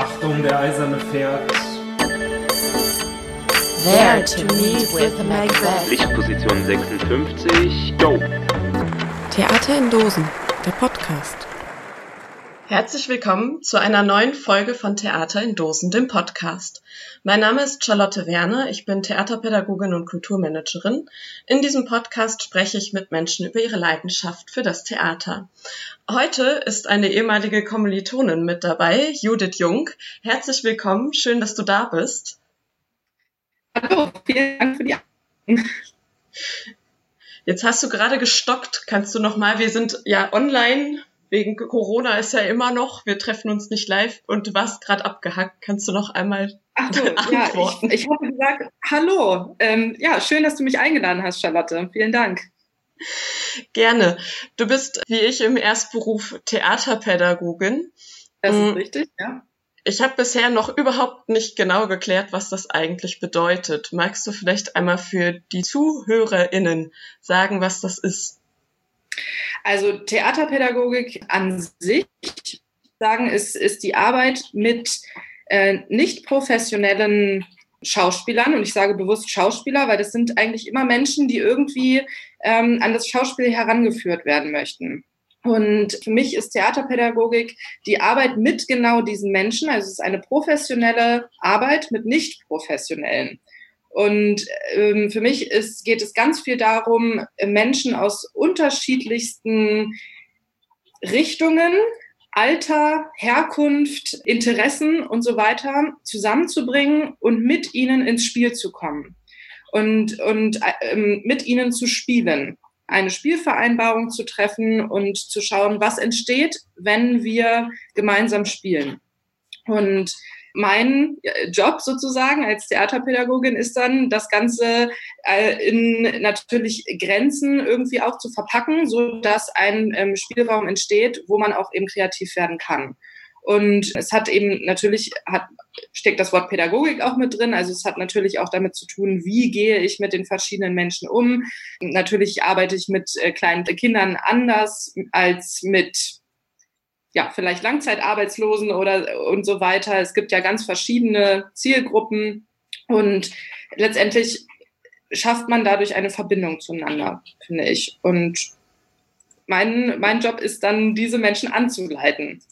Achtung, der eiserne Pferd. There to meet with Macbeth. Lichtposition 56, go! Theater in Dosen, der Podcast. Herzlich willkommen zu einer neuen Folge von Theater in Dosen, dem Podcast. Mein Name ist Charlotte Werner, ich bin Theaterpädagogin und Kulturmanagerin. In diesem Podcast spreche ich mit Menschen über ihre Leidenschaft für das Theater. Heute ist eine ehemalige Kommilitonin mit dabei, Judith Jung. Herzlich willkommen, schön, dass du da bist. Hallo, vielen Dank für die Jetzt hast du gerade gestockt. Kannst du noch mal? Wir sind ja online. Wegen Corona ist ja immer noch. Wir treffen uns nicht live und du warst gerade abgehackt. Kannst du noch einmal Ach so, antworten? Ja, ich, ich habe gesagt, hallo. Ähm, ja, schön, dass du mich eingeladen hast, Charlotte. Vielen Dank. Gerne. Du bist, wie ich, im Erstberuf Theaterpädagogin. Das ist mm. richtig, ja. Ich habe bisher noch überhaupt nicht genau geklärt, was das eigentlich bedeutet. Magst du vielleicht einmal für die ZuhörerInnen sagen, was das ist? Also Theaterpädagogik an sich sagen ist, ist die Arbeit mit äh, nicht professionellen Schauspielern und ich sage bewusst Schauspieler, weil das sind eigentlich immer Menschen, die irgendwie ähm, an das Schauspiel herangeführt werden möchten. Und für mich ist Theaterpädagogik die Arbeit mit genau diesen Menschen. Also es ist eine professionelle Arbeit mit nicht professionellen. Und ähm, für mich ist, geht es ganz viel darum, Menschen aus unterschiedlichsten Richtungen, Alter, Herkunft, Interessen und so weiter zusammenzubringen und mit ihnen ins Spiel zu kommen und, und ähm, mit ihnen zu spielen eine Spielvereinbarung zu treffen und zu schauen, was entsteht, wenn wir gemeinsam spielen. Und mein Job sozusagen als Theaterpädagogin ist dann, das Ganze äh, in natürlich Grenzen irgendwie auch zu verpacken, so dass ein ähm, Spielraum entsteht, wo man auch eben kreativ werden kann. Und es hat eben natürlich, hat, steckt das Wort Pädagogik auch mit drin. Also es hat natürlich auch damit zu tun, wie gehe ich mit den verschiedenen Menschen um. Natürlich arbeite ich mit äh, kleinen Kindern anders als mit ja, vielleicht Langzeitarbeitslosen oder und so weiter. Es gibt ja ganz verschiedene Zielgruppen und letztendlich schafft man dadurch eine Verbindung zueinander, finde ich. Und mein, mein Job ist dann, diese Menschen anzuleiten.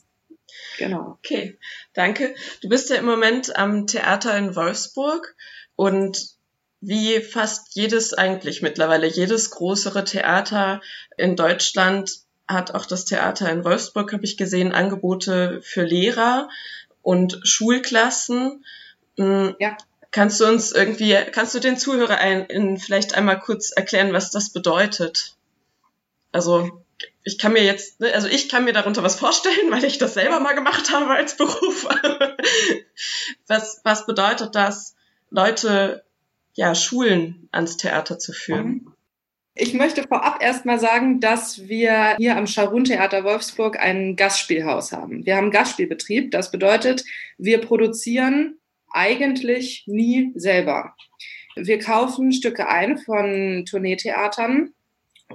Genau. Okay, danke. Du bist ja im Moment am Theater in Wolfsburg und wie fast jedes eigentlich mittlerweile, jedes größere Theater in Deutschland hat auch das Theater in Wolfsburg, habe ich gesehen, Angebote für Lehrer und Schulklassen. Hm, ja. Kannst du uns irgendwie, kannst du den Zuhörer ein, in, vielleicht einmal kurz erklären, was das bedeutet? Also ich kann mir jetzt, ne, also ich kann mir darunter was vorstellen, weil ich das selber mal gemacht habe als Beruf. was, was bedeutet das, Leute, ja, Schulen ans Theater zu führen? Ich möchte vorab erstmal sagen, dass wir hier am Scharun Theater Wolfsburg ein Gastspielhaus haben. Wir haben Gastspielbetrieb. Das bedeutet, wir produzieren eigentlich nie selber. Wir kaufen Stücke ein von Tourneetheatern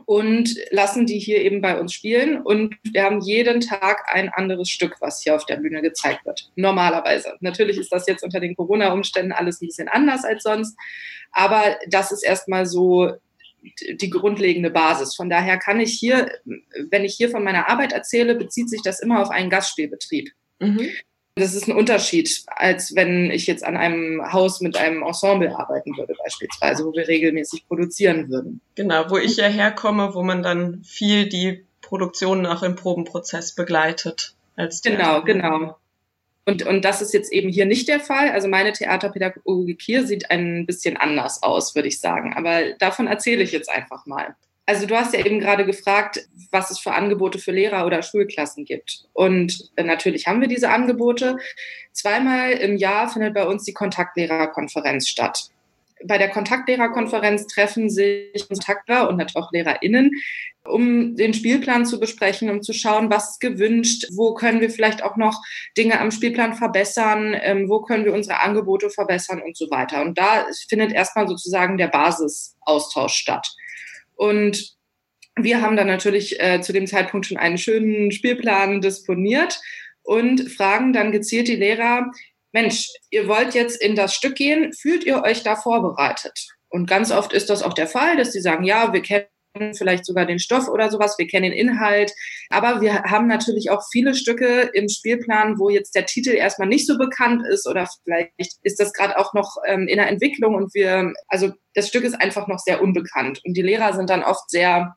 und lassen die hier eben bei uns spielen. Und wir haben jeden Tag ein anderes Stück, was hier auf der Bühne gezeigt wird. Normalerweise. Natürlich ist das jetzt unter den Corona-Umständen alles ein bisschen anders als sonst. Aber das ist erstmal so die grundlegende Basis. Von daher kann ich hier, wenn ich hier von meiner Arbeit erzähle, bezieht sich das immer auf einen Gastspielbetrieb. Mhm. Das ist ein Unterschied, als wenn ich jetzt an einem Haus mit einem Ensemble arbeiten würde, beispielsweise, wo wir regelmäßig produzieren würden. Genau, wo ich ja herkomme, wo man dann viel die Produktion auch im Probenprozess begleitet. Als genau, genau. Und, und das ist jetzt eben hier nicht der Fall. Also meine Theaterpädagogik hier sieht ein bisschen anders aus, würde ich sagen. Aber davon erzähle ich jetzt einfach mal. Also du hast ja eben gerade gefragt, was es für Angebote für Lehrer oder Schulklassen gibt. Und natürlich haben wir diese Angebote. Zweimal im Jahr findet bei uns die Kontaktlehrerkonferenz statt. Bei der Kontaktlehrerkonferenz treffen sich Kontaktlehrer und natürlich auch LehrerInnen, um den Spielplan zu besprechen, um zu schauen, was ist gewünscht, wo können wir vielleicht auch noch Dinge am Spielplan verbessern, ähm, wo können wir unsere Angebote verbessern und so weiter. Und da findet erstmal sozusagen der Basisaustausch statt. Und wir haben dann natürlich äh, zu dem Zeitpunkt schon einen schönen Spielplan disponiert und fragen dann gezielt die Lehrer, Mensch, ihr wollt jetzt in das Stück gehen, fühlt ihr euch da vorbereitet? Und ganz oft ist das auch der Fall, dass die sagen, ja, wir kennen vielleicht sogar den Stoff oder sowas, wir kennen den Inhalt. Aber wir haben natürlich auch viele Stücke im Spielplan, wo jetzt der Titel erstmal nicht so bekannt ist oder vielleicht ist das gerade auch noch ähm, in der Entwicklung und wir, also das Stück ist einfach noch sehr unbekannt. Und die Lehrer sind dann oft sehr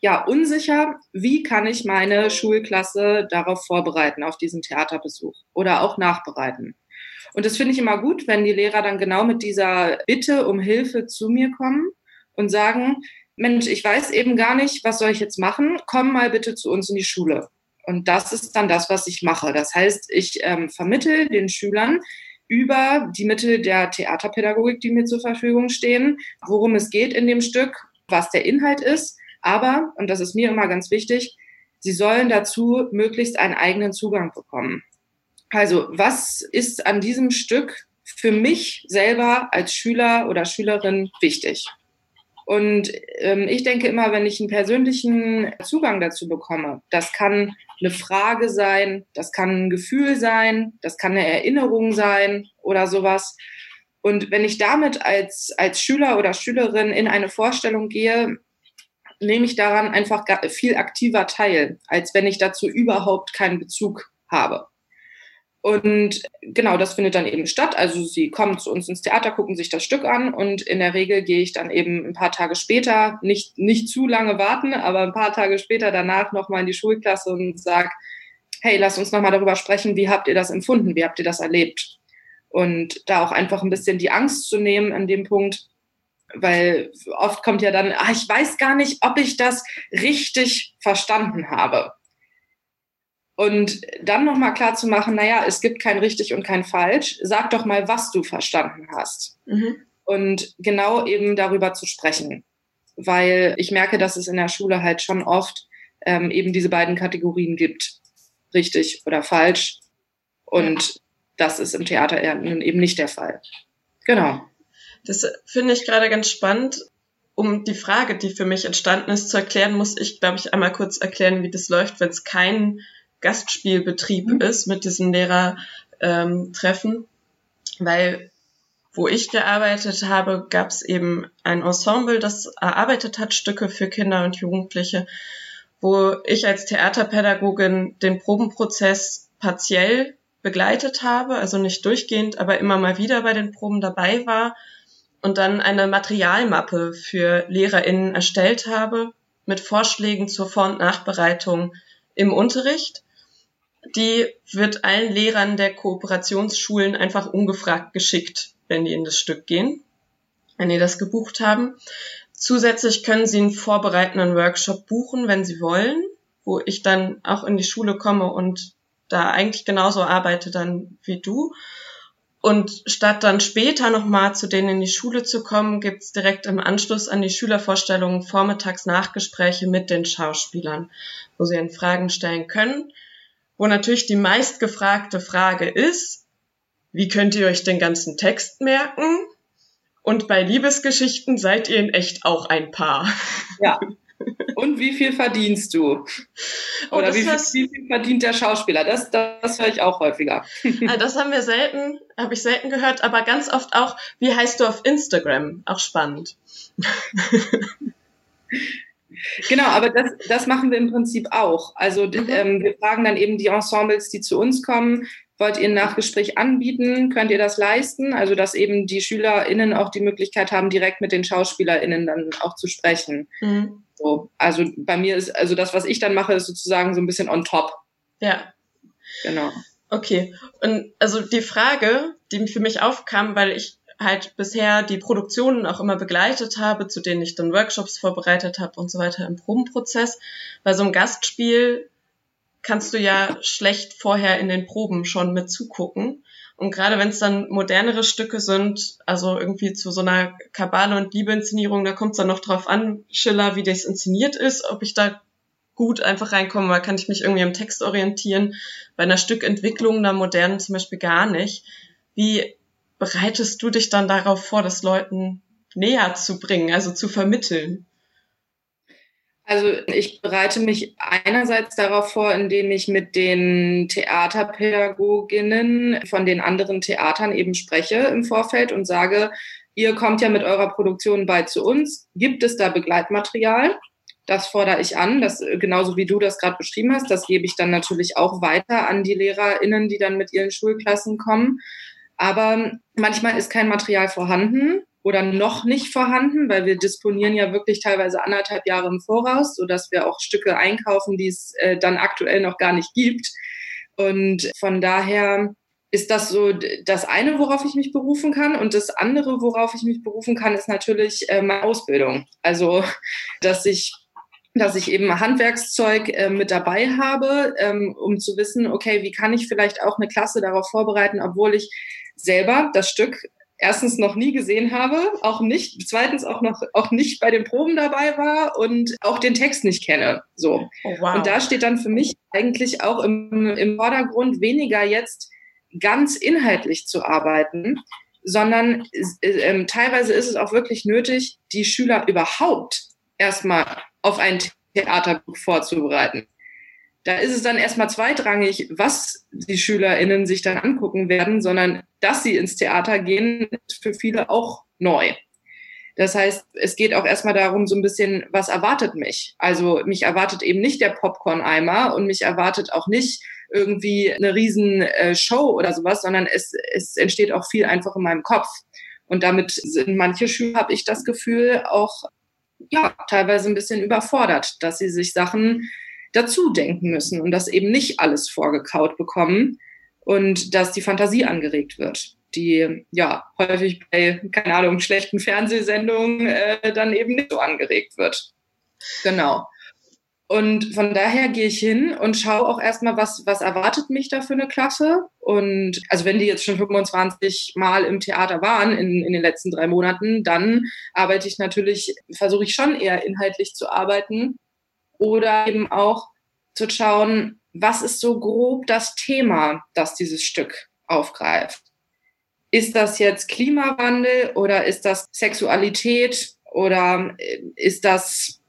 ja, unsicher, wie kann ich meine Schulklasse darauf vorbereiten, auf diesen Theaterbesuch oder auch nachbereiten. Und das finde ich immer gut, wenn die Lehrer dann genau mit dieser Bitte um Hilfe zu mir kommen und sagen, Mensch, ich weiß eben gar nicht, was soll ich jetzt machen? Komm mal bitte zu uns in die Schule. Und das ist dann das, was ich mache. Das heißt, ich ähm, vermittel den Schülern über die Mittel der Theaterpädagogik, die mir zur Verfügung stehen, worum es geht in dem Stück, was der Inhalt ist. Aber, und das ist mir immer ganz wichtig, sie sollen dazu möglichst einen eigenen Zugang bekommen. Also, was ist an diesem Stück für mich selber als Schüler oder Schülerin wichtig? Und ähm, ich denke immer, wenn ich einen persönlichen Zugang dazu bekomme, das kann eine Frage sein, das kann ein Gefühl sein, das kann eine Erinnerung sein oder sowas. Und wenn ich damit als, als Schüler oder Schülerin in eine Vorstellung gehe, nehme ich daran einfach viel aktiver teil, als wenn ich dazu überhaupt keinen Bezug habe. Und genau, das findet dann eben statt. Also sie kommen zu uns ins Theater, gucken sich das Stück an und in der Regel gehe ich dann eben ein paar Tage später, nicht, nicht zu lange warten, aber ein paar Tage später danach nochmal in die Schulklasse und sage, hey, lass uns nochmal darüber sprechen, wie habt ihr das empfunden, wie habt ihr das erlebt? Und da auch einfach ein bisschen die Angst zu nehmen an dem Punkt, weil oft kommt ja dann, ah, ich weiß gar nicht, ob ich das richtig verstanden habe. Und dann nochmal klar zu machen, naja, es gibt kein richtig und kein falsch. Sag doch mal, was du verstanden hast. Mhm. Und genau eben darüber zu sprechen. Weil ich merke, dass es in der Schule halt schon oft ähm, eben diese beiden Kategorien gibt. Richtig oder falsch. Und das ist im Theater eben nicht der Fall. Genau. Das finde ich gerade ganz spannend. Um die Frage, die für mich entstanden ist, zu erklären, muss ich, glaube ich, einmal kurz erklären, wie das läuft, wenn es keinen Gastspielbetrieb mhm. ist mit diesen Lehrertreffen, ähm, weil wo ich gearbeitet habe, gab es eben ein Ensemble, das erarbeitet hat Stücke für Kinder und Jugendliche, wo ich als Theaterpädagogin den Probenprozess partiell begleitet habe, also nicht durchgehend, aber immer mal wieder bei den Proben dabei war und dann eine Materialmappe für LehrerInnen erstellt habe mit Vorschlägen zur Vor- und Nachbereitung im Unterricht die wird allen Lehrern der Kooperationsschulen einfach ungefragt geschickt, wenn die in das Stück gehen, wenn die das gebucht haben. Zusätzlich können sie einen vorbereitenden Workshop buchen, wenn sie wollen, wo ich dann auch in die Schule komme und da eigentlich genauso arbeite dann wie du. Und statt dann später nochmal zu denen in die Schule zu kommen, gibt's direkt im Anschluss an die Schülervorstellungen vormittags Nachgespräche mit den Schauspielern, wo sie ihnen Fragen stellen können wo natürlich die meistgefragte Frage ist, wie könnt ihr euch den ganzen Text merken? Und bei Liebesgeschichten seid ihr in echt auch ein Paar. Ja. Und wie viel verdienst du? Oh, Oder oh, wie, viel, wie, viel, verdient der Schauspieler? Das, das höre ich auch häufiger. Ah, das haben wir selten, habe ich selten gehört, aber ganz oft auch, wie heißt du auf Instagram? Auch spannend. Genau, aber das, das machen wir im Prinzip auch. Also mhm. ähm, wir fragen dann eben die Ensembles, die zu uns kommen, wollt ihr ein Nachgespräch anbieten? Könnt ihr das leisten? Also dass eben die SchülerInnen auch die Möglichkeit haben, direkt mit den SchauspielerInnen dann auch zu sprechen. Mhm. So, also bei mir ist, also das, was ich dann mache, ist sozusagen so ein bisschen on top. Ja. Genau. Okay. Und also die Frage, die für mich aufkam, weil ich halt bisher die Produktionen auch immer begleitet habe, zu denen ich dann Workshops vorbereitet habe und so weiter im Probenprozess. Bei so einem Gastspiel kannst du ja schlecht vorher in den Proben schon mit zugucken. Und gerade wenn es dann modernere Stücke sind, also irgendwie zu so einer Kabale- und Liebeinszenierung, da kommt es dann noch drauf an, Schiller, wie das inszeniert ist, ob ich da gut einfach reinkomme, weil kann ich mich irgendwie am Text orientieren. Bei einer Stückentwicklung, einer modernen zum Beispiel gar nicht. Wie bereitest du dich dann darauf vor, das Leuten näher zu bringen, also zu vermitteln? Also ich bereite mich einerseits darauf vor, indem ich mit den Theaterpädagoginnen von den anderen Theatern eben spreche im Vorfeld und sage, ihr kommt ja mit eurer Produktion bald zu uns. Gibt es da Begleitmaterial? Das fordere ich an, das, genauso wie du das gerade beschrieben hast. Das gebe ich dann natürlich auch weiter an die LehrerInnen, die dann mit ihren Schulklassen kommen. Aber manchmal ist kein Material vorhanden oder noch nicht vorhanden, weil wir disponieren ja wirklich teilweise anderthalb Jahre im Voraus, sodass wir auch Stücke einkaufen, die es äh, dann aktuell noch gar nicht gibt. Und von daher ist das so das eine, worauf ich mich berufen kann. Und das andere, worauf ich mich berufen kann, ist natürlich äh, meine Ausbildung. Also, dass ich dass ich eben Handwerkszeug äh, mit dabei habe, ähm, um zu wissen, okay, wie kann ich vielleicht auch eine Klasse darauf vorbereiten, obwohl ich selber das Stück erstens noch nie gesehen habe, auch nicht, zweitens auch noch auch nicht bei den Proben dabei war und auch den Text nicht kenne. So. Oh, wow. Und da steht dann für mich eigentlich auch im, im Vordergrund weniger jetzt ganz inhaltlich zu arbeiten, sondern äh, äh, teilweise ist es auch wirklich nötig, die Schüler überhaupt erstmal auf ein Theaterbuch vorzubereiten. Da ist es dann erstmal zweitrangig, was die SchülerInnen sich dann angucken werden, sondern dass sie ins Theater gehen, ist für viele auch neu. Das heißt, es geht auch erstmal darum, so ein bisschen, was erwartet mich? Also mich erwartet eben nicht der Popcorn-Eimer und mich erwartet auch nicht irgendwie eine riesen äh, Show oder sowas, sondern es, es entsteht auch viel einfach in meinem Kopf. Und damit sind manche Schüler, habe ich das Gefühl, auch ja, teilweise ein bisschen überfordert, dass sie sich Sachen dazu denken müssen und das eben nicht alles vorgekaut bekommen und dass die Fantasie angeregt wird, die ja häufig bei, keine Ahnung, schlechten Fernsehsendungen äh, dann eben nicht so angeregt wird. Genau. Und von daher gehe ich hin und schaue auch erstmal, was, was erwartet mich da für eine Klasse. Und also wenn die jetzt schon 25 Mal im Theater waren in, in den letzten drei Monaten, dann arbeite ich natürlich, versuche ich schon eher inhaltlich zu arbeiten oder eben auch zu schauen, was ist so grob das Thema, das dieses Stück aufgreift. Ist das jetzt Klimawandel oder ist das Sexualität oder äh, ist das,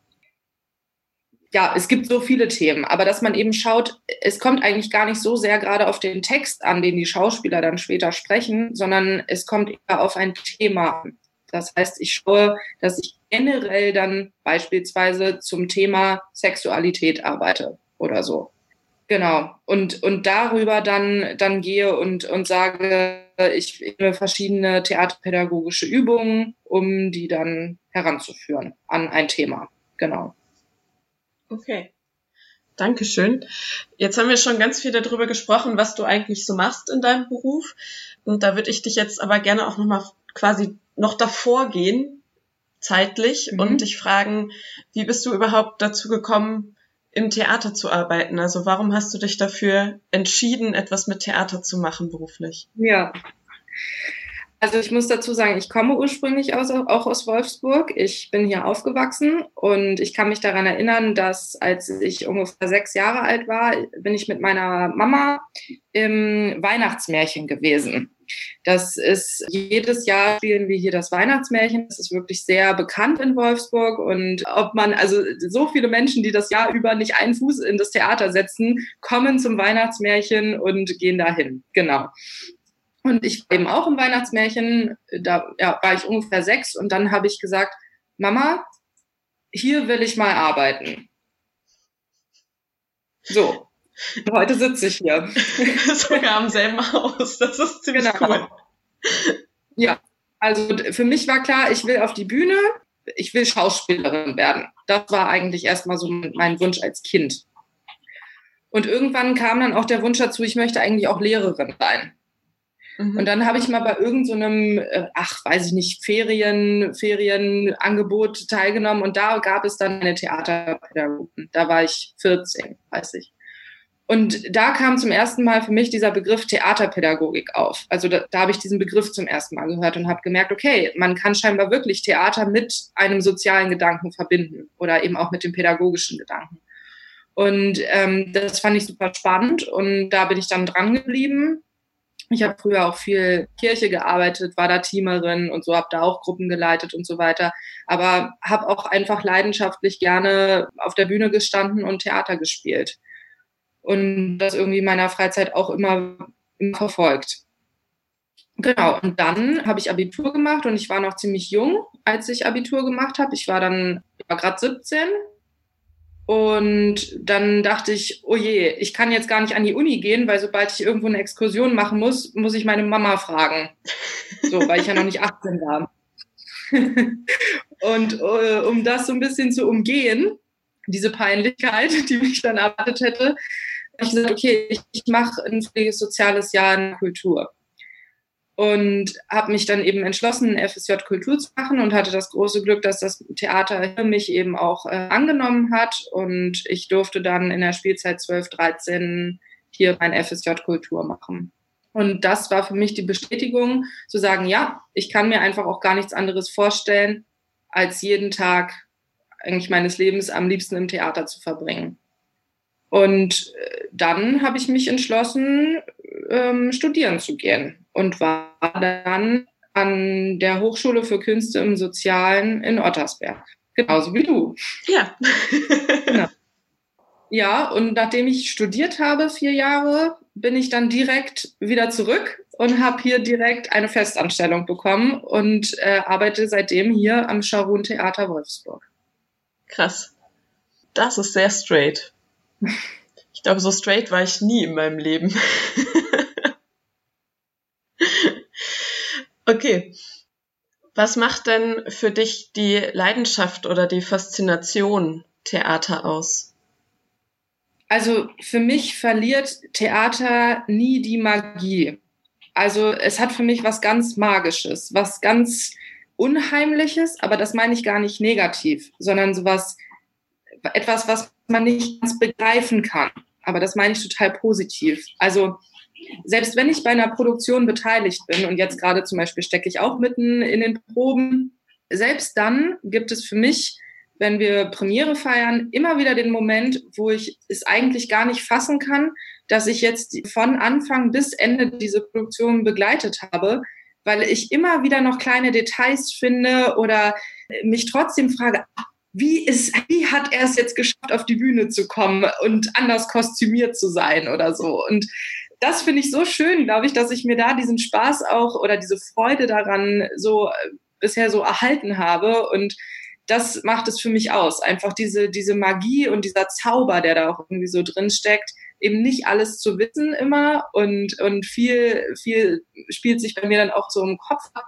ja, es gibt so viele Themen, aber dass man eben schaut, es kommt eigentlich gar nicht so sehr gerade auf den Text an, den die Schauspieler dann später sprechen, sondern es kommt eher auf ein Thema an. Das heißt, ich schaue, dass ich generell dann beispielsweise zum Thema Sexualität arbeite oder so. Genau. Und, und darüber dann, dann gehe und, und sage, ich nehme verschiedene theaterpädagogische Übungen, um die dann heranzuführen an ein Thema. Genau. Okay. Dankeschön. Jetzt haben wir schon ganz viel darüber gesprochen, was du eigentlich so machst in deinem Beruf. Und da würde ich dich jetzt aber gerne auch nochmal quasi noch davor gehen, zeitlich, mhm. und dich fragen, wie bist du überhaupt dazu gekommen, im Theater zu arbeiten? Also warum hast du dich dafür entschieden, etwas mit Theater zu machen beruflich? Ja. Also ich muss dazu sagen, ich komme ursprünglich aus, auch aus Wolfsburg. Ich bin hier aufgewachsen und ich kann mich daran erinnern, dass als ich ungefähr sechs Jahre alt war, bin ich mit meiner Mama im Weihnachtsmärchen gewesen. Das ist jedes Jahr spielen wir hier das Weihnachtsmärchen. Das ist wirklich sehr bekannt in Wolfsburg und ob man also so viele Menschen, die das Jahr über nicht einen Fuß in das Theater setzen, kommen zum Weihnachtsmärchen und gehen dahin. Genau. Und ich war eben auch im Weihnachtsmärchen, da ja, war ich ungefähr sechs und dann habe ich gesagt, Mama, hier will ich mal arbeiten. So, Heute sitze ich hier. Sogar am selben Haus. Das ist ziemlich genau. cool. Ja, also für mich war klar, ich will auf die Bühne, ich will Schauspielerin werden. Das war eigentlich erstmal so mein Wunsch als Kind. Und irgendwann kam dann auch der Wunsch dazu, ich möchte eigentlich auch Lehrerin sein. Mhm. Und dann habe ich mal bei irgendeinem, so äh, ach, weiß ich nicht, Ferien, Ferienangebot teilgenommen und da gab es dann eine Theaterpädagogin. Da war ich 14, weiß ich. Und da kam zum ersten Mal für mich dieser Begriff Theaterpädagogik auf. Also da, da habe ich diesen Begriff zum ersten Mal gehört und habe gemerkt, okay, man kann scheinbar wirklich Theater mit einem sozialen Gedanken verbinden oder eben auch mit dem pädagogischen Gedanken. Und ähm, das fand ich super spannend und da bin ich dann dran geblieben Ich habe früher auch viel Kirche gearbeitet, war da Teamerin und so, habe da auch Gruppen geleitet und so weiter. Aber habe auch einfach leidenschaftlich gerne auf der Bühne gestanden und Theater gespielt. Und das irgendwie in meiner Freizeit auch immer, immer verfolgt. Genau, und dann habe ich Abitur gemacht und ich war noch ziemlich jung, als ich Abitur gemacht habe. Ich war dann, ich war gerade 17 und dann dachte ich, oh je, ich kann jetzt gar nicht an die Uni gehen, weil sobald ich irgendwo eine Exkursion machen muss, muss ich meine Mama fragen. So, weil ich ja noch nicht 18 war. und uh, um das so ein bisschen zu umgehen, diese Peinlichkeit, die mich dann erwartet hätte, habe ich gesagt, okay, ich, mache ein soziales Jahr in Kultur und habe mich dann eben entschlossen, FSJ Kultur zu machen und hatte das große Glück, dass das Theater mich eben auch äh, angenommen hat und ich durfte dann in der Spielzeit 12, 13 hier mein FSJ Kultur machen. Und das war für mich die Bestätigung, zu sagen, ja, ich kann mir einfach auch gar nichts anderes vorstellen, als jeden Tag eigentlich meines Lebens am liebsten im Theater zu verbringen. Und äh, dann habe ich mich entschlossen, ähm, studieren zu gehen und war dann an der Hochschule für Künste im Sozialen in Ottersberg. Genauso wie du. Ja. genau. Ja, und nachdem ich studiert habe, vier Jahre, bin ich dann direkt wieder zurück und habe hier direkt eine Festanstellung bekommen und äh, arbeite seitdem hier am Scharun Theater Wolfsburg. Krass. Das ist sehr straight. Ich glaube, so straight war ich nie in meinem Leben. Okay. Was macht denn für dich die Leidenschaft oder die Faszination Theater aus? Also für mich verliert Theater nie die Magie. Also es hat für mich was ganz Magisches, was ganz Unheimliches, aber das meine ich gar nicht negativ, sondern sowas, etwas, was man nicht ganz begreifen kann. Aber das meine ich total positiv. Also selbst wenn ich bei einer Produktion beteiligt bin und jetzt gerade zum Beispiel stecke ich auch mitten in den Proben, selbst dann gibt es für mich, wenn wir Premiere feiern, immer wieder den Moment, wo ich es eigentlich gar nicht fassen kann, dass ich jetzt von Anfang bis Ende diese Produktion begleitet habe, weil ich immer wieder noch kleine Details finde oder mich trotzdem frage, wie, ist, wie hat er es jetzt geschafft, auf die Bühne zu kommen und anders kostümiert zu sein oder so. Und das finde ich so schön, glaube ich, dass ich mir da diesen Spaß auch oder diese Freude daran so äh, bisher so erhalten habe. Und das macht es für mich aus. Einfach diese, diese Magie und dieser Zauber, der da auch irgendwie so drin steckt, eben nicht alles zu wissen immer und, und viel, viel spielt sich bei mir dann auch so im Kopf ab.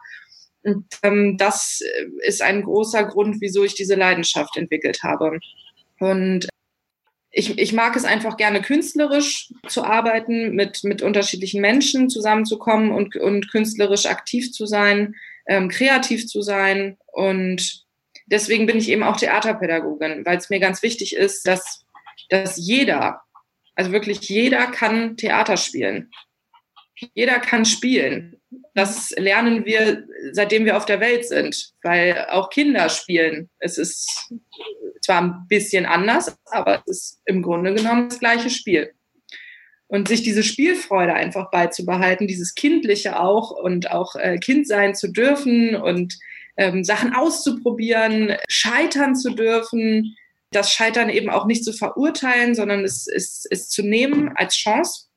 Und ähm, das ist ein großer Grund, wieso ich diese Leidenschaft entwickelt habe. Und ich, ich mag es einfach gerne künstlerisch zu arbeiten, mit, mit unterschiedlichen Menschen zusammenzukommen und, und künstlerisch aktiv zu sein, ähm, kreativ zu sein. Und deswegen bin ich eben auch Theaterpädagogin, weil es mir ganz wichtig ist, dass, dass jeder, also wirklich jeder kann Theater spielen. Jeder kann spielen. Das lernen wir, seitdem wir auf der Welt sind, weil auch Kinder spielen. Es ist zwar ein bisschen anders, aber es ist im Grunde genommen das gleiche Spiel. Und sich diese Spielfreude einfach beizubehalten, dieses Kindliche auch und auch äh, Kind sein zu dürfen und ähm, Sachen auszuprobieren, scheitern zu dürfen, das Scheitern eben auch nicht zu verurteilen, sondern es, es, es zu nehmen als Chance.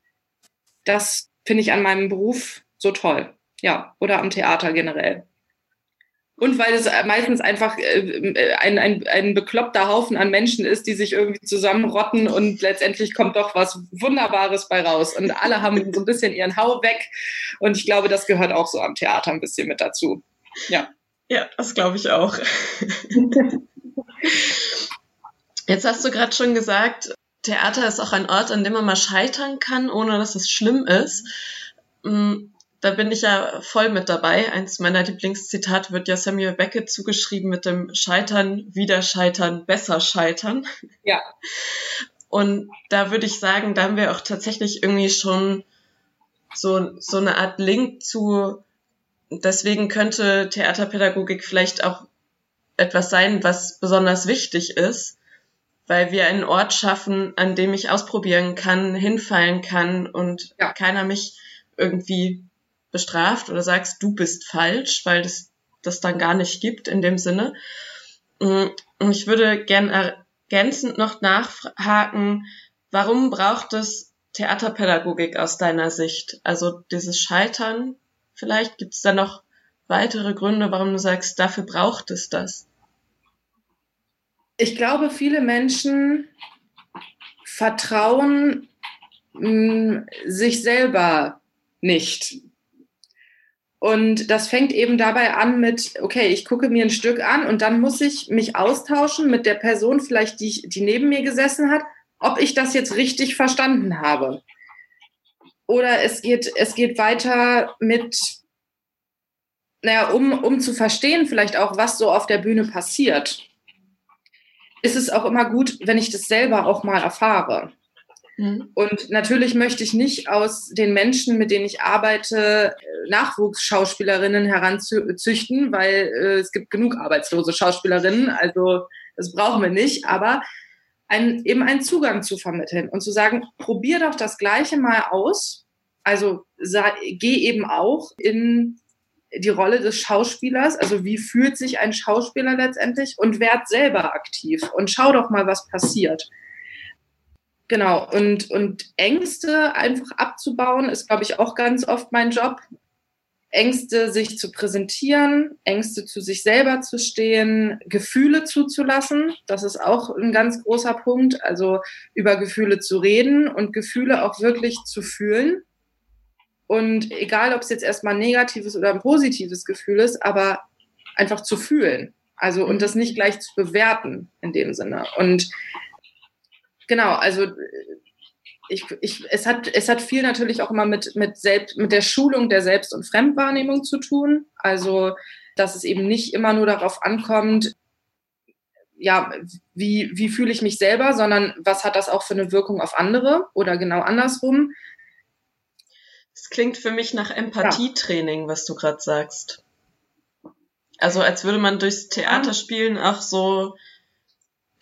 Das finde ich an meinem Beruf so toll. Ja, oder am Theater generell. Und weil es meistens einfach äh, ein, ein, ein bekloppter Haufen an Menschen ist, die sich irgendwie zusammenrotten und letztendlich kommt doch was Wunderbares bei raus. Und alle haben so ein bisschen ihren Hau weg. Und ich glaube, das gehört auch so am Theater ein bisschen mit dazu. Ja. Ja, das glaube ich auch. Jetzt hast du gerade schon gesagt, Theater ist auch ein Ort, an dem man mal scheitern kann, ohne dass es schlimm ist. Da bin ich ja voll mit dabei. Eins meiner Lieblingszitate wird ja Samuel Beckett zugeschrieben mit dem Scheitern, wieder scheitern, besser scheitern. Ja. Und da würde ich sagen, da haben wir auch tatsächlich irgendwie schon so, so eine Art Link zu, deswegen könnte Theaterpädagogik vielleicht auch etwas sein, was besonders wichtig ist weil wir einen Ort schaffen, an dem ich ausprobieren kann, hinfallen kann und ja. keiner mich irgendwie bestraft oder sagst, du bist falsch, weil das das dann gar nicht gibt in dem Sinne. Mm, und ich würde gern ergänzend noch nachhaken, warum braucht es Theaterpädagogik aus deiner Sicht? Also dieses Scheitern, vielleicht gibt es da noch weitere Gründe, warum du sagst, dafür braucht es das? Ich glaube, viele Menschen vertrauen mh, mm, sich selber nicht. Und das fängt eben dabei an mit, okay, ich gucke mir ein Stück an und dann muss ich mich austauschen mit der Person, vielleicht die, die neben mir gesessen hat, ob ich das jetzt richtig verstanden habe. Oder es geht, es geht weiter mit, naja, um, um zu verstehen vielleicht auch, was so auf der Bühne passiert, ist es auch immer gut, wenn ich das selber auch mal erfahre. Mhm. Und natürlich möchte ich nicht aus den Menschen, mit denen ich arbeite, Nachwuchsschauspielerinnen heranzüchten, weil äh, es gibt genug arbeitslose Schauspielerinnen, also das brauchen wir nicht, aber ein, eben einen Zugang zu vermitteln und zu sagen, probier doch das Gleiche mal aus. Also sei, geh eben auch in die Rolle des Schauspielers, also wie fühlt sich ein Schauspieler letztendlich und werd selber aktiv und schau doch mal, was passiert. Genau, und, und Ängste einfach abzubauen, ist, glaube ich, auch ganz oft mein Job. Ängste, sich zu präsentieren, Ängste zu sich selber zu stehen, Gefühle zuzulassen. Das ist auch ein ganz großer Punkt. Also über Gefühle zu reden und Gefühle auch wirklich zu fühlen. Und egal, ob es jetzt erstmal ein negatives oder ein positives Gefühl ist, aber einfach zu fühlen. Also und das nicht gleich zu bewerten in dem Sinne. Und genau, also ich, ich, es, hat, es hat viel natürlich auch immer mit, mit, selbst, mit der Schulung der Selbst- und Fremdwahrnehmung zu tun. Also, dass es eben nicht immer nur darauf ankommt, ja, wie, wie fühle ich mich selber, sondern was hat das auch für eine Wirkung auf andere oder genau andersrum. Es klingt für mich nach Empathietraining, ja. was du gerade sagst. Also als würde man durchs Theaterspielen auch so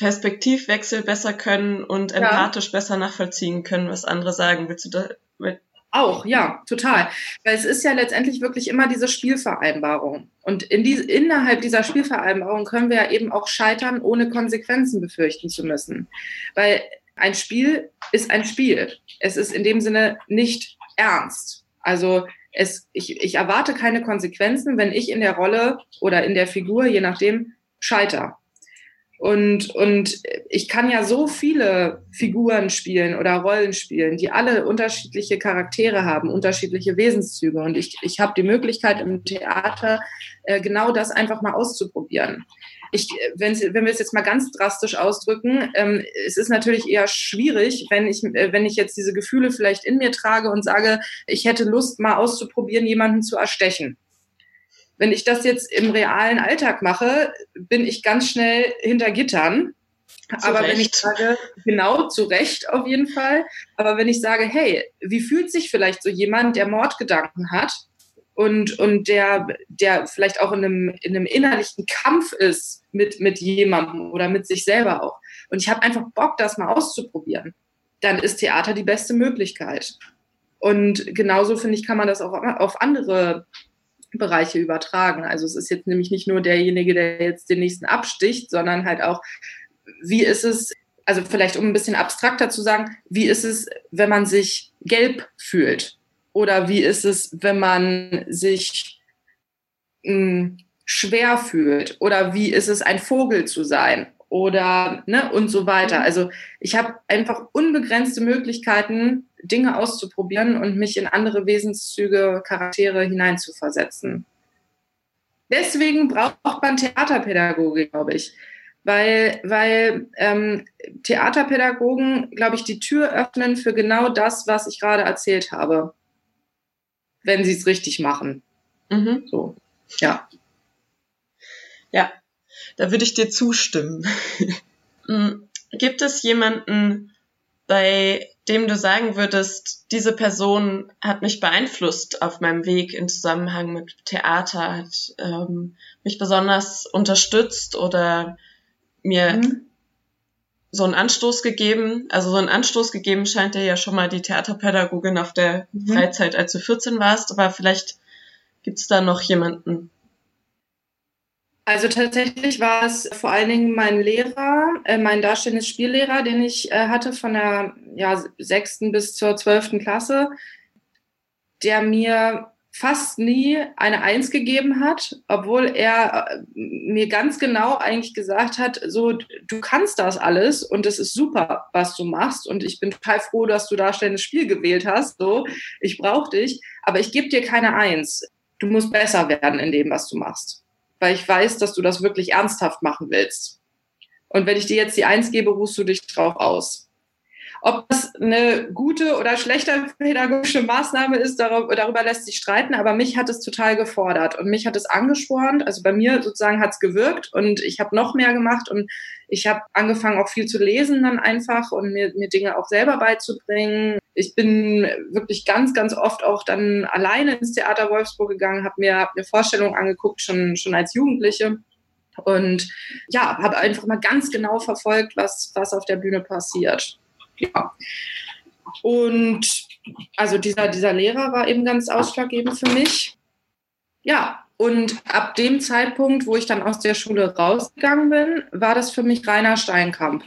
Perspektivwechsel besser können und ja. empathisch besser nachvollziehen können, was andere sagen. Willst du da auch, ja, total. Weil es ist ja letztendlich wirklich immer diese Spielvereinbarung. Und in die, innerhalb dieser Spielvereinbarung können wir ja eben auch scheitern, ohne Konsequenzen befürchten zu müssen. Weil ein Spiel ist ein Spiel. Es ist in dem Sinne nicht ernst. Also es, ich, ich erwarte keine Konsequenzen, wenn ich in der Rolle oder in der Figur, je nachdem, scheiter. Und, und ich kann ja so viele Figuren spielen oder Rollen spielen, die alle unterschiedliche Charaktere haben, unterschiedliche Wesenszüge. Und ich, ich habe die Möglichkeit im Theater äh, genau das einfach mal auszuprobieren. Ich, wenn, wir es jetzt mal ganz drastisch ausdrücken, ähm, es ist natürlich eher schwierig, wenn ich, äh, wenn ich jetzt diese Gefühle vielleicht in mir trage und sage, ich hätte Lust, mal auszuprobieren, jemanden zu erstechen wenn ich das jetzt im realen Alltag mache, bin ich ganz schnell hinter Gittern. Zu aber Recht. wenn ich sage, genau, zu Recht auf jeden Fall. Aber wenn ich sage, hey, wie fühlt sich vielleicht so jemand, der Mordgedanken hat und, und der, der vielleicht auch in einem, in einem innerlichen Kampf ist mit, mit jemandem oder mit sich selber auch. Und ich habe einfach Bock, das mal auszuprobieren. Dann ist Theater die beste Möglichkeit. Und genauso, finde ich, kann man das auch auf andere Bereiche übertragen. Also es ist jetzt nämlich nicht nur derjenige, der jetzt den nächsten absticht, sondern halt auch, wie ist es, also vielleicht um ein bisschen abstrakter zu sagen, wie ist es, wenn man sich gelb fühlt? Oder wie ist es, wenn man sich mh, hm, schwer fühlt? Oder wie ist es, ein Vogel zu sein? Oder ne, und so weiter. Mhm. Also ich habe einfach unbegrenzte Möglichkeiten, Dinge auszuprobieren und mich in andere Wesenszüge, Charaktere hineinzuversetzen. Deswegen braucht man Theaterpädagogik, glaube ich. Weil, weil ähm, Theaterpädagogen, glaube ich, die Tür öffnen für genau das, was ich gerade erzählt habe. Wenn sie es richtig machen. Mhm. So, ja. Ja, da würde ich dir zustimmen. Mm, gibt es jemanden, bei dem du sagen würdest, diese Person hat mich beeinflusst auf meinem Weg in Zusammenhang mit Theater, hat ähm, mich besonders unterstützt oder mir mhm. so einen Anstoß gegeben. Also so einen Anstoß gegeben scheint dir ja schon mal die Theaterpädagogin auf der mhm. Freizeit, als du 14 warst. Aber vielleicht gibt's da noch jemanden. Also tatsächlich war es vor allen Dingen mein Lehrer, äh, mein darstellendes Spiellehrer, den ich äh, hatte von der ja, sechsten bis zur zwölften Klasse, der mir fast nie eine Eins gegeben hat, obwohl er äh, mir ganz genau eigentlich gesagt hat, so, du kannst das alles und es ist super, was du machst und ich bin total froh, dass du darstellendes Spiel gewählt hast, so, ich brauche dich, aber ich gebe dir keine Eins. Du musst besser werden in dem, was du machst, weil ich weiß, dass du das wirklich ernsthaft machen willst. Und wenn ich dir jetzt die Eins gebe, ruhst du dich drauf aus. Ob das eine gute oder schlechte pädagogische Maßnahme ist, darüber, lässt sich streiten, aber mich hat es total gefordert und mich hat es angespornt. Also bei mir sozusagen hat es gewirkt und ich habe noch mehr gemacht und ich habe angefangen auch viel zu lesen dann einfach und mir, mir Dinge auch selber beizubringen. Ich bin wirklich ganz, ganz oft auch dann alleine ins Theater Wolfsburg gegangen, habe mir, hab mir Vorstellungen angeguckt, schon, schon als Jugendliche. Und ja, habe einfach mal ganz genau verfolgt, was, was auf der Bühne passiert ja. Und also dieser, dieser Lehrer war eben ganz ausschlaggebend für mich. Ja, und ab dem Zeitpunkt, wo ich dann aus der Schule rausgegangen bin, war das für mich Rainer Steinkamp.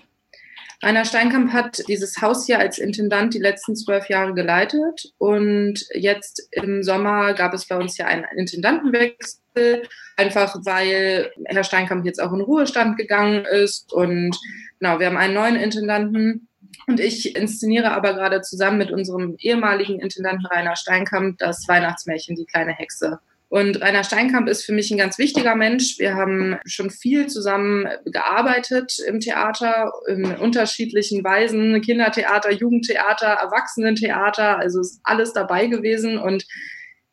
Rainer Steinkamp hat dieses Haus hier als Intendant die letzten zwölf Jahre geleitet und jetzt im Sommer gab es bei uns ja einen Intendantenwechsel, einfach weil Herr Steinkamp jetzt auch in Ruhestand gegangen ist und genau, wir haben einen neuen Intendanten und ich inszeniere aber gerade zusammen mit unserem ehemaligen Intendanten Rainer Steinkamp das Weihnachtsmärchen Die kleine Hexe. Und Rainer Steinkamp ist für mich ein ganz wichtiger Mensch. Wir haben schon viel zusammen gearbeitet im Theater, in unterschiedlichen Weisen, Kindertheater, Jugendtheater, Erwachsenentheater, also ist alles dabei gewesen. Und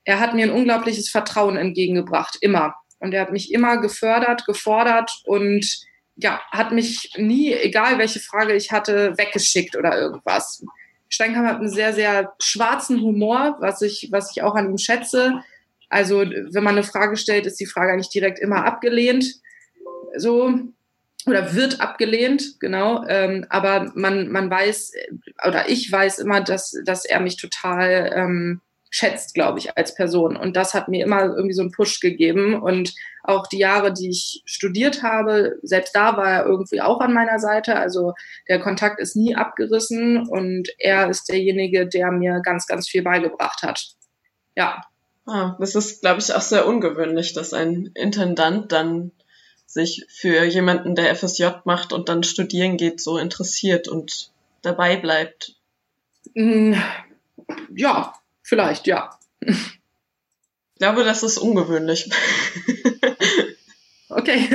er hat mir ein unglaubliches Vertrauen entgegengebracht, immer. Und er hat mich immer gefördert, gefordert und ja, hat mich nie, egal welche Frage ich hatte, weggeschickt oder irgendwas. Steinkamp hat einen sehr, sehr schwarzen Humor, was ich, was ich auch an ihm schätze. Also, wenn man eine Frage stellt, ist die Frage eigentlich direkt immer abgelehnt. So, oder wird abgelehnt, genau. Ähm, aber man, man weiß, oder ich weiß immer, dass, dass er mich total ähm, schätzt, glaube ich, als Person. Und das hat mir immer irgendwie so einen Push gegeben. Und auch die Jahre, die ich studiert habe, selbst da war er irgendwie auch an meiner Seite. Also der Kontakt ist nie abgerissen und er ist derjenige, der mir ganz, ganz viel beigebracht hat. Ja. Ah, das ist, glaube ich, auch sehr ungewöhnlich, dass ein Intendant dann sich für jemanden, der FSJ macht und dann studieren geht, so interessiert und dabei bleibt. Mm, ja, Vielleicht, ja. Ich glaube, das ist ungewöhnlich. okay.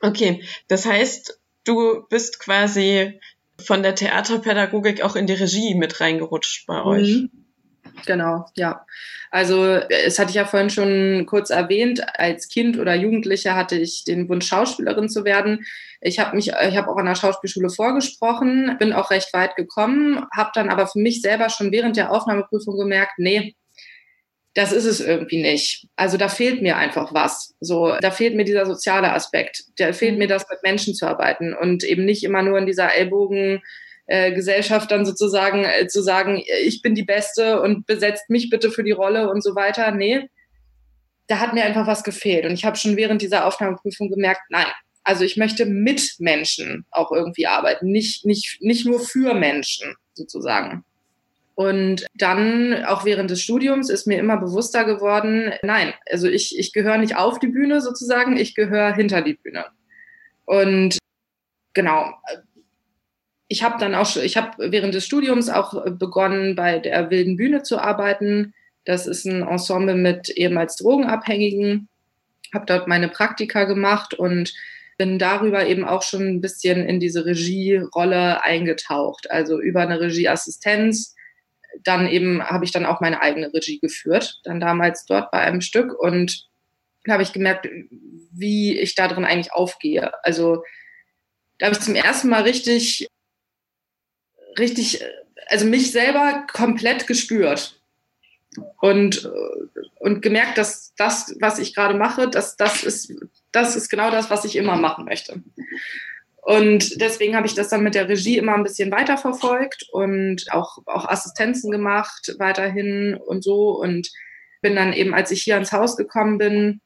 okay, das heißt, du bist quasi von der Theaterpädagogik auch in die Regie mit reingerutscht bei euch. Mhm. Genau, ja. Also es hatte ich ja vorhin schon kurz erwähnt, als Kind oder Jugendliche hatte ich den Wunsch, Schauspielerin zu werden. Ich habe mich, ich habe auch an der Schauspielschule vorgesprochen, bin auch recht weit gekommen, habe dann aber für mich selber schon während der Aufnahmeprüfung gemerkt, nee, das ist es irgendwie nicht. Also da fehlt mir einfach was. So, da fehlt mir dieser soziale Aspekt. Da fehlt mir das, mit Menschen zu arbeiten und eben nicht immer nur in dieser Ellbogen äh, Gesellschaft dann sozusagen äh, zu sagen, ich bin die Beste und besetzt mich bitte für die Rolle und so weiter. Nee, da hat mir einfach was gefehlt. Und ich habe schon während dieser Aufnahmeprüfung gemerkt, nein, also ich möchte mit Menschen auch irgendwie arbeiten, nicht, nicht, nicht nur für Menschen sozusagen. Und dann, auch während des Studiums, ist mir immer bewusster geworden, nein, also ich, ich gehöre nicht auf die Bühne sozusagen, ich gehöre hinter die Bühne. Und genau, ich habe dann auch, ich habe während des Studiums auch begonnen, bei der Wilden Bühne zu arbeiten. Das ist ein Ensemble mit ehemals Drogenabhängigen. Habe dort meine Praktika gemacht und bin darüber eben auch schon ein bisschen in diese Regierolle eingetaucht. Also über eine Regieassistenz. Dann eben habe ich dann auch meine eigene Regie geführt, dann damals dort bei einem Stück und da habe ich gemerkt, wie ich da drin eigentlich aufgehe. Also da habe ich zum ersten Mal richtig richtig, also mich selber komplett gespürt und, und gemerkt, dass das, was ich gerade mache, dass das ist, das ist genau das, was ich immer machen möchte. Und deswegen habe ich das dann mit der Regie immer ein bisschen weiterverfolgt und auch, auch Assistenzen gemacht weiterhin und so. Und bin dann eben, als ich hier ans Haus gekommen bin,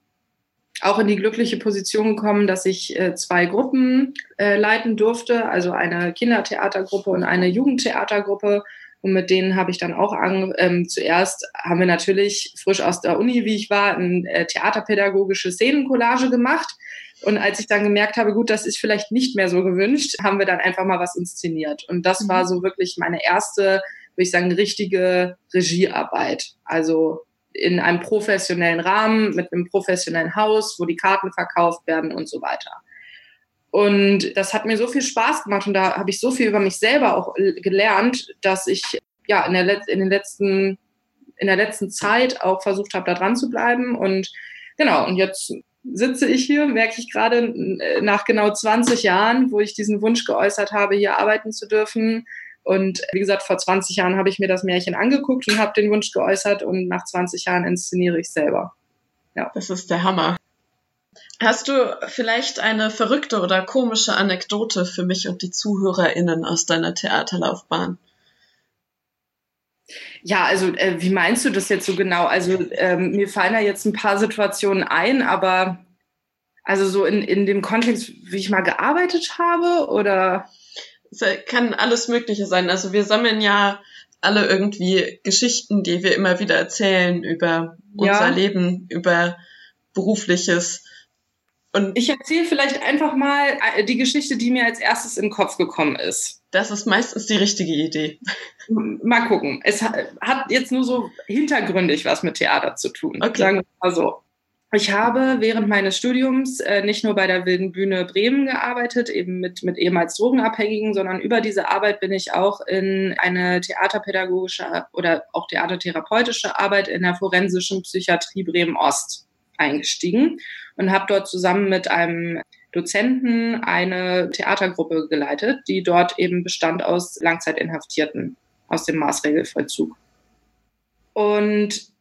auch in die glückliche Position gekommen, dass ich äh, zwei Gruppen äh, leiten durfte, also eine Kindertheatergruppe und eine Jugendtheatergruppe. Und mit denen habe ich dann auch an, ähm, zuerst haben wir natürlich frisch aus der Uni, wie ich war, ein äh, theaterpädagogische Szenencollage gemacht. Und als ich dann gemerkt habe, gut, das ist vielleicht nicht mehr so gewünscht, haben wir dann einfach mal was inszeniert. Und das war mhm. so wirklich meine erste, würde ich sagen, richtige Regiearbeit. Also in einem professionellen Rahmen, mit einem professionellen Haus, wo die Karten verkauft werden und so weiter. Und das hat mir so viel Spaß gemacht und da habe ich so viel über mich selber auch gelernt, dass ich ja in, der, in den letzten in der letzten Zeit auch versucht habe, da dran zu bleiben. Und genau, und jetzt sitze ich hier, merke ich gerade nach genau 20 Jahren, wo ich diesen Wunsch geäußert habe, hier arbeiten zu dürfen, und wie gesagt, vor 20 Jahren habe ich mir das Märchen angeguckt und habe den Wunsch geäußert und nach 20 Jahren inszeniere ich selber. Ja. Das ist der Hammer. Hast du vielleicht eine verrückte oder komische Anekdote für mich und die ZuhörerInnen aus deiner Theaterlaufbahn? Ja, also äh, wie meinst du das jetzt so genau? Also ähm, mir fallen da jetzt ein paar Situationen ein, aber also so in, in dem Kontext, wie ich mal gearbeitet habe oder? es kann alles Mögliche sein. Also wir sammeln ja alle irgendwie Geschichten, die wir immer wieder erzählen über unser ja. Leben, über berufliches. Und ich erzähle vielleicht einfach mal äh, die Geschichte, die mir als erstes in den Kopf gekommen ist. Das ist meistens die richtige Idee. Mal gucken. Es hat jetzt nur so hintergründig was mit Theater zu tun. Okay. Sagen wir mal so. Ich habe während meines Studiums äh, nicht nur bei der Wilden Bühne Bremen gearbeitet, eben mit, mit ehemals Drogenabhängigen, sondern über diese Arbeit bin ich auch in eine theaterpädagogische oder auch theatertherapeutische Arbeit in der forensischen Psychiatrie Bremen Ost eingestiegen und habe dort zusammen mit einem Dozenten eine Theatergruppe geleitet, die dort eben bestand aus Langzeitinhaftierten aus dem Maßregelvollzug. Und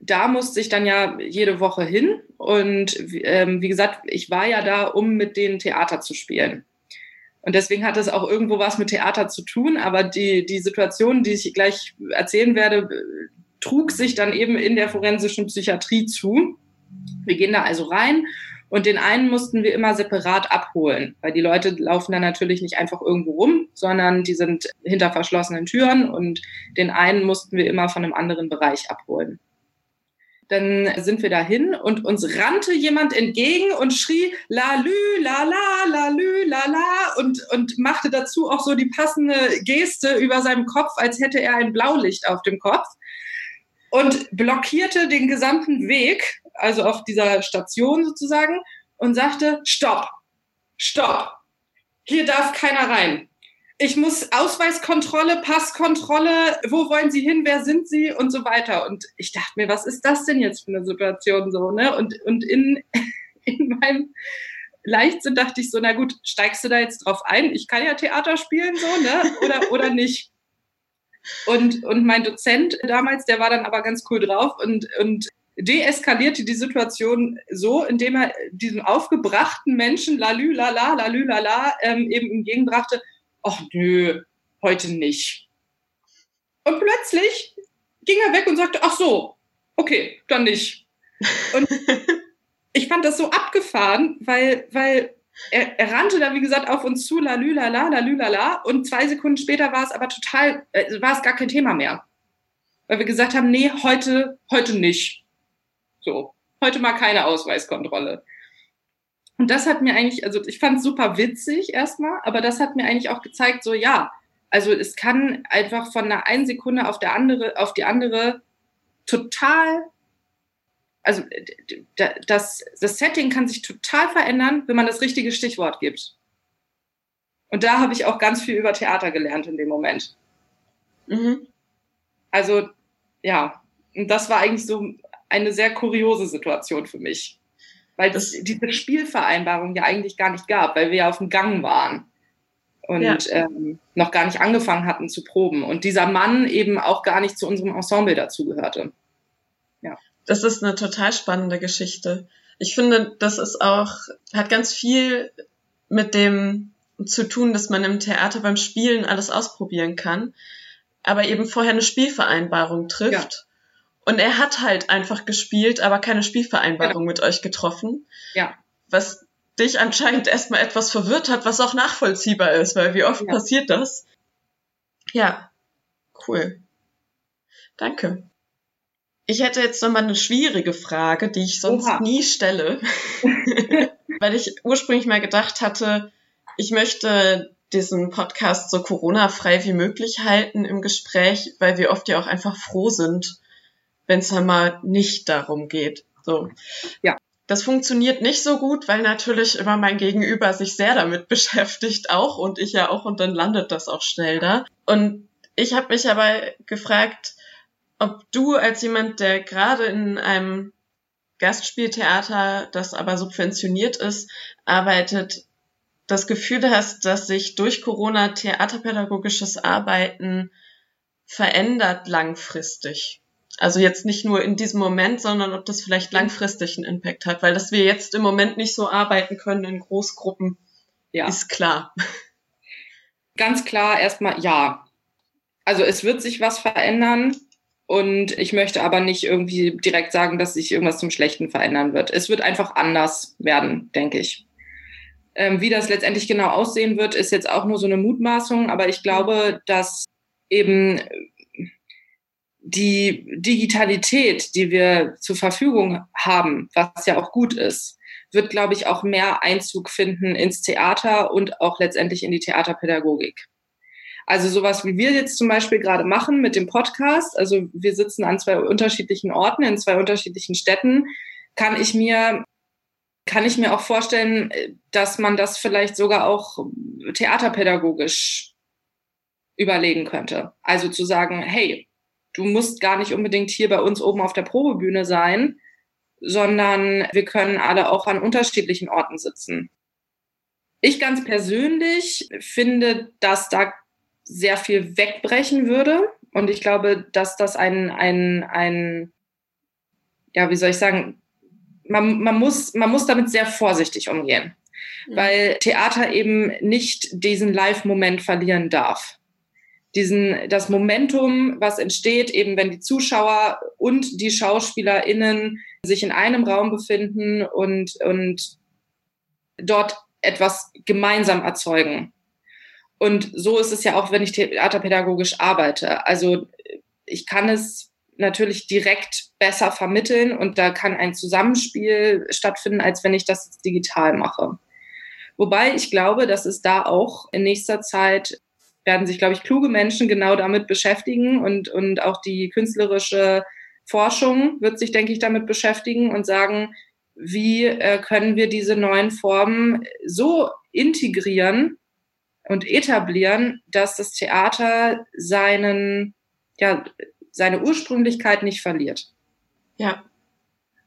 da musste ich dann ja jede Woche hin. Und ähm, wie gesagt, ich war ja da, um mit denen Theater zu spielen. Und deswegen hat es auch irgendwo was mit Theater zu tun. Aber die, die Situation, die ich gleich erzählen werde, trug sich dann eben in der forensischen Psychiatrie zu. Wir gehen da also rein und den einen mussten wir immer separat abholen, weil die Leute laufen dann natürlich nicht einfach irgendwo rum, sondern die sind hinter verschlossenen Türen und den einen mussten wir immer von einem anderen Bereich abholen. Dann sind wir dahin und uns rannte jemand entgegen und schrie la lü, la la, la lü, la la und, und machte dazu auch so die passende Geste über seinem Kopf, als hätte er ein Blaulicht auf dem Kopf und blockierte den gesamten Weg, also auf dieser Station sozusagen und sagte, stopp, stopp, hier darf keiner rein ich muss Ausweiskontrolle, Passkontrolle, wo wollen Sie hin, wer sind Sie und so weiter. Und ich dachte mir, was ist das denn jetzt für eine Situation so, ne? Und, und in, in meinem Leichtsinn dachte ich so, na gut, steigst du da jetzt drauf ein? Ich kann ja Theater spielen, so, ne? Oder, oder nicht? Und, und mein Dozent damals, der war dann aber ganz cool drauf und, und deeskalierte die Situation so, indem er diesem aufgebrachten Menschen, lalü, lala, lalü, lala, ähm, eben entgegenbrachte, ach nö, heute nicht. Und plötzlich ging er weg und sagte, ach so, okay, dann nicht. Und ich fand das so abgefahren, weil, weil er, er rannte da, wie gesagt, auf uns zu, lalü, lala, lalü, lala, und zwei Sekunden später war es aber total, äh, war es gar kein Thema mehr. Weil wir gesagt haben, nee, heute, heute nicht. So, heute mal keine Ausweiskontrolle. Und das hat mir eigentlich, also ich fand es super witzig erstmal, aber das hat mir eigentlich auch gezeigt, so ja, also es kann einfach von einer einen Sekunde auf der andere, auf die andere total, also das, das Setting kann sich total verändern, wenn man das richtige Stichwort gibt. Und da habe ich auch ganz viel über Theater gelernt in dem Moment. Mhm. Also ja, und das war eigentlich so eine sehr kuriose Situation für mich weil es diese Spielvereinbarung ja eigentlich gar nicht gab, weil wir ja auf dem Gang waren und ja. ähm, noch gar nicht angefangen hatten zu proben und dieser Mann eben auch gar nicht zu unserem Ensemble dazugehörte. Das ist eine total spannende Geschichte. Ich finde, das ist auch, hat ganz viel mit dem zu tun, dass man im Theater beim Spielen alles ausprobieren kann, aber eben vorher eine Spielvereinbarung trifft. Ja. Und er hat halt einfach gespielt, aber keine Spielvereinbarung genau. mit euch getroffen. Ja. Was dich anscheinend erstmal etwas verwirrt hat, was auch nachvollziehbar ist, weil wie oft ja. passiert das? Ja, cool. Danke. Ich hätte jetzt nochmal eine schwierige Frage, die ich sonst Oha. nie stelle, weil ich ursprünglich mal gedacht hatte, ich möchte diesen Podcast so Corona-frei wie möglich halten im Gespräch, weil wir oft ja auch einfach froh sind, wenn es mal nicht darum geht. So. Ja. Das funktioniert nicht so gut, weil natürlich immer mein Gegenüber sich sehr damit beschäftigt auch und ich ja auch und dann landet das auch schnell da. Und ich habe mich aber gefragt, ob du als jemand, der gerade in einem Gastspieltheater, das aber subventioniert ist, arbeitet, das Gefühl hast, dass sich durch Corona theaterpädagogisches Arbeiten verändert langfristig. Also jetzt nicht nur in diesem Moment, sondern ob das vielleicht langfristig einen Impact hat, weil dass wir jetzt im Moment nicht so arbeiten können in Großgruppen, ja. ist klar. Ganz klar erstmal ja. Also es wird sich was verändern und ich möchte aber nicht irgendwie direkt sagen, dass sich irgendwas zum Schlechten verändern wird. Es wird einfach anders werden, denke ich. Ähm, wie das letztendlich genau aussehen wird, ist jetzt auch nur so eine Mutmaßung, aber ich glaube, dass eben die Digitalität, die wir zur Verfügung haben, was ja auch gut ist, wird, glaube ich, auch mehr Einzug finden ins Theater und auch letztendlich in die Theaterpädagogik. Also sowas wie wir jetzt zum Beispiel gerade machen mit dem Podcast, also wir sitzen an zwei unterschiedlichen Orten, in zwei unterschiedlichen Städten, kann ich mir kann ich mir auch vorstellen, dass man das vielleicht sogar auch theaterpädagogisch überlegen könnte. Also zu sagen, hey, du musst gar nicht unbedingt hier bei uns oben auf der Probebühne sein, sondern wir können alle auch an unterschiedlichen Orten sitzen. Ich ganz persönlich finde, dass da sehr viel wegbrechen würde. Und ich glaube, dass das ein, ein, ein ja, wie soll ich sagen, man, man, muss, man muss damit sehr vorsichtig umgehen, mhm. weil Theater eben nicht diesen Live-Moment verlieren darf diesen, das Momentum, was entsteht, eben wenn die Zuschauer und die SchauspielerInnen sich in einem Raum befinden und, und dort etwas gemeinsam erzeugen. Und so ist es ja auch, wenn ich theaterpädagogisch arbeite. Also ich kann es natürlich direkt besser vermitteln und da kann ein Zusammenspiel stattfinden, als wenn ich das digital mache. Wobei ich glaube, dass es da auch in nächster Zeit werden sich, glaube ich, kluge Menschen genau damit beschäftigen und, und auch die künstlerische Forschung wird sich, denke ich, damit beschäftigen und sagen, wie äh, können wir diese neuen Formen so integrieren und etablieren, dass das Theater seinen, ja, seine Ursprünglichkeit nicht verliert. Ja.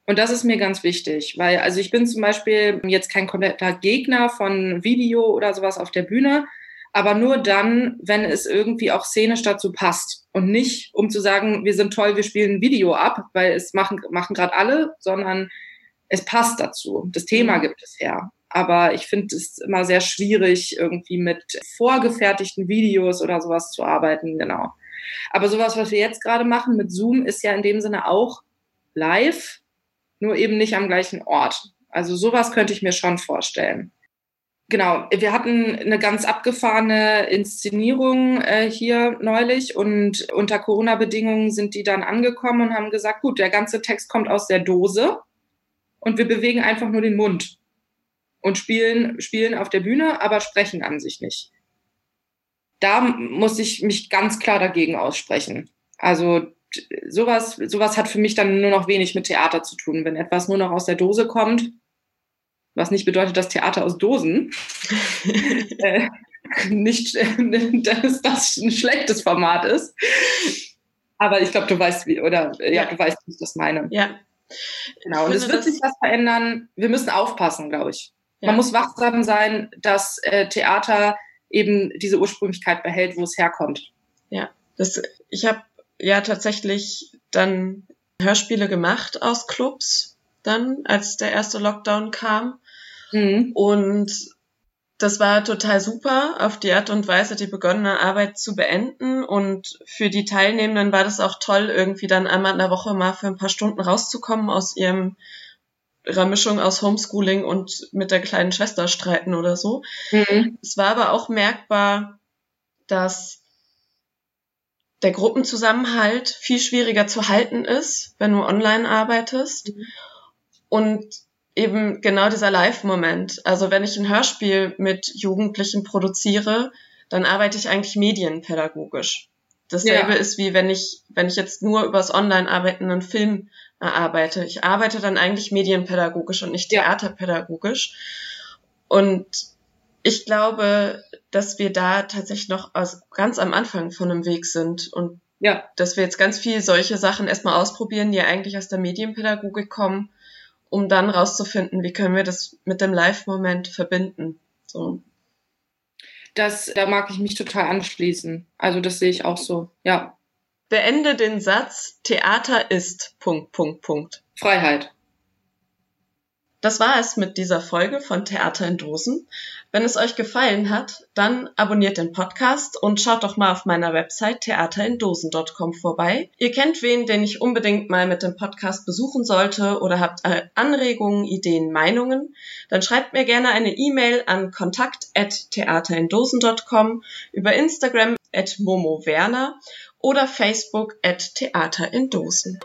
Und das ist mir ganz wichtig, weil also ich bin zum Beispiel jetzt kein kompletter Gegner von Video oder sowas auf der Bühne, aber nur dann, wenn es irgendwie auch szenisch dazu passt und nicht, um zu sagen, wir sind toll, wir spielen ein Video ab, weil es machen, machen gerade alle, sondern es passt dazu. Das Thema mhm. gibt es her. Aber ich finde es immer sehr schwierig, irgendwie mit vorgefertigten Videos oder sowas zu arbeiten, genau. Aber sowas, was wir jetzt gerade machen mit Zoom, ist ja in dem Sinne auch live, nur eben nicht am gleichen Ort. Also sowas könnte ich mir schon vorstellen. Genau, wir hatten eine ganz abgefahrene Inszenierung äh, hier neulich und unter Corona-Bedingungen sind die dann angekommen und haben gesagt, gut, der ganze Text kommt aus der Dose und wir bewegen einfach nur den Mund und spielen, spielen auf der Bühne, aber sprechen an sich nicht. Da muss ich mich ganz klar dagegen aussprechen. Also sowas, sowas hat für mich dann nur noch wenig mit Theater zu tun. Wenn etwas nur noch aus der Dose kommt, was nicht bedeutet, dass Theater aus Dosen äh, nicht, dass das ein schlechtes Format ist. Aber ich glaube, du weißt, wie, oder ja, ja, du weißt, wie ich das meine. Ja. Genau. Und es wird sich was verändern. Wir müssen aufpassen, glaube ich. Ja. Man muss wachsam sein, dass äh, Theater eben diese Ursprünglichkeit behält, wo es herkommt. Ja, das, ich habe ja tatsächlich dann Hörspiele gemacht aus Clubs, dann, als der erste Lockdown kam. Mhm. Und das war total super, auf die Art und Weise die begonnene Arbeit zu beenden. Und für die Teilnehmenden war das auch toll, irgendwie dann einmal in der Woche mal für ein paar Stunden rauszukommen aus ihrem ihrer Mischung aus Homeschooling und mit der kleinen Schwester streiten oder so. Mhm. Es war aber auch merkbar, dass der Gruppenzusammenhalt viel schwieriger zu halten ist, wenn du online arbeitest. Mhm. Und eben genau dieser Live-Moment. Also wenn ich ein Hörspiel mit Jugendlichen produziere, dann arbeite ich eigentlich medienpädagogisch. Dasselbe ja. ist wie wenn ich, wenn ich jetzt nur übers Online-Arbeiten einen Film erarbeite. Ich arbeite dann eigentlich medienpädagogisch und nicht theaterpädagogisch. Und ich glaube, dass wir da tatsächlich noch aus, ganz am Anfang von einem Weg sind und ja. dass wir jetzt ganz viel solche Sachen erstmal ausprobieren, die eigentlich aus der Medienpädagogik kommen um dann rauszufinden, wie können wir das mit dem Live-Moment verbinden. So. Das, da mag ich mich total anschließen. Also das sehe ich auch so, ja. Beende den Satz, Theater ist, Punkt, Punkt, Punkt. Freiheit. Das war es mit dieser Folge von Theater in Dosen. Wenn es euch gefallen hat, dann abonniert den Podcast und schaut doch mal auf meiner Website theaterindosen.com vorbei. Ihr kennt wen, den ich unbedingt mal mit dem Podcast besuchen sollte oder habt Anregungen, Ideen, Meinungen, dann schreibt mir gerne eine E-Mail an kontakt@theaterindosen.com über Instagram at momowerner oder Facebook at Theater in Dosen.